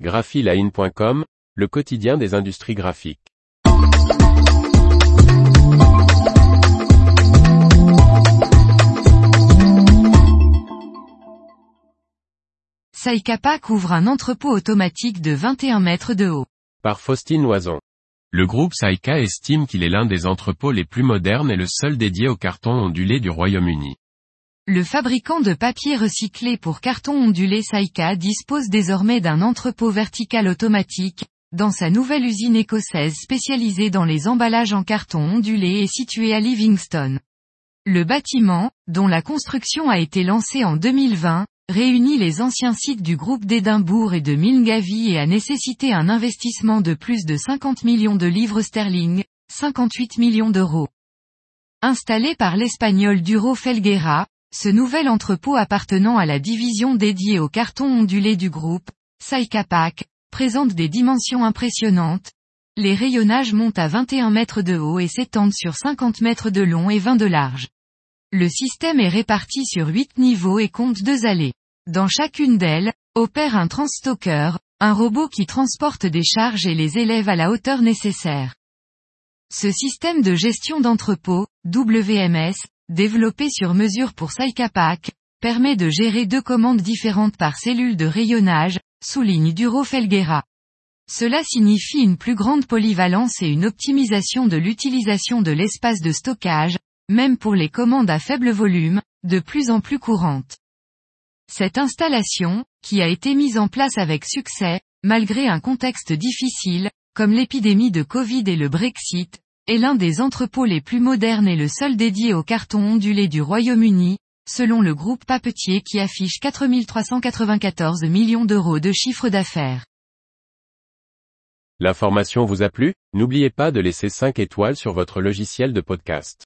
graphiline.com, le quotidien des industries graphiques. Saikapak ouvre un entrepôt automatique de 21 mètres de haut. Par Faustine Loison. Le groupe Saika estime qu'il est l'un des entrepôts les plus modernes et le seul dédié au carton ondulé du Royaume-Uni. Le fabricant de papier recyclé pour carton ondulé Saika dispose désormais d'un entrepôt vertical automatique, dans sa nouvelle usine écossaise spécialisée dans les emballages en carton ondulé et située à Livingston. Le bâtiment, dont la construction a été lancée en 2020, réunit les anciens sites du groupe d'Édimbourg et de Milngavie et a nécessité un investissement de plus de 50 millions de livres sterling, 58 millions d'euros. Installé par l'espagnol Duro Felguera, ce nouvel entrepôt appartenant à la division dédiée au carton ondulé du groupe, Saikapak, présente des dimensions impressionnantes. Les rayonnages montent à 21 mètres de haut et s'étendent sur 50 mètres de long et 20 de large. Le système est réparti sur 8 niveaux et compte deux allées. Dans chacune d'elles, opère un transstocker, un robot qui transporte des charges et les élève à la hauteur nécessaire. Ce système de gestion d'entrepôt, WMS, développé sur mesure pour Saikapak, permet de gérer deux commandes différentes par cellule de rayonnage, souligne Duro Felguera. Cela signifie une plus grande polyvalence et une optimisation de l'utilisation de l'espace de stockage, même pour les commandes à faible volume, de plus en plus courantes. Cette installation, qui a été mise en place avec succès, malgré un contexte difficile, comme l'épidémie de Covid et le Brexit, est l'un des entrepôts les plus modernes et le seul dédié au carton ondulé du Royaume-Uni, selon le groupe papetier qui affiche 4394 millions d'euros de chiffre d'affaires. L'information vous a plu? N'oubliez pas de laisser 5 étoiles sur votre logiciel de podcast.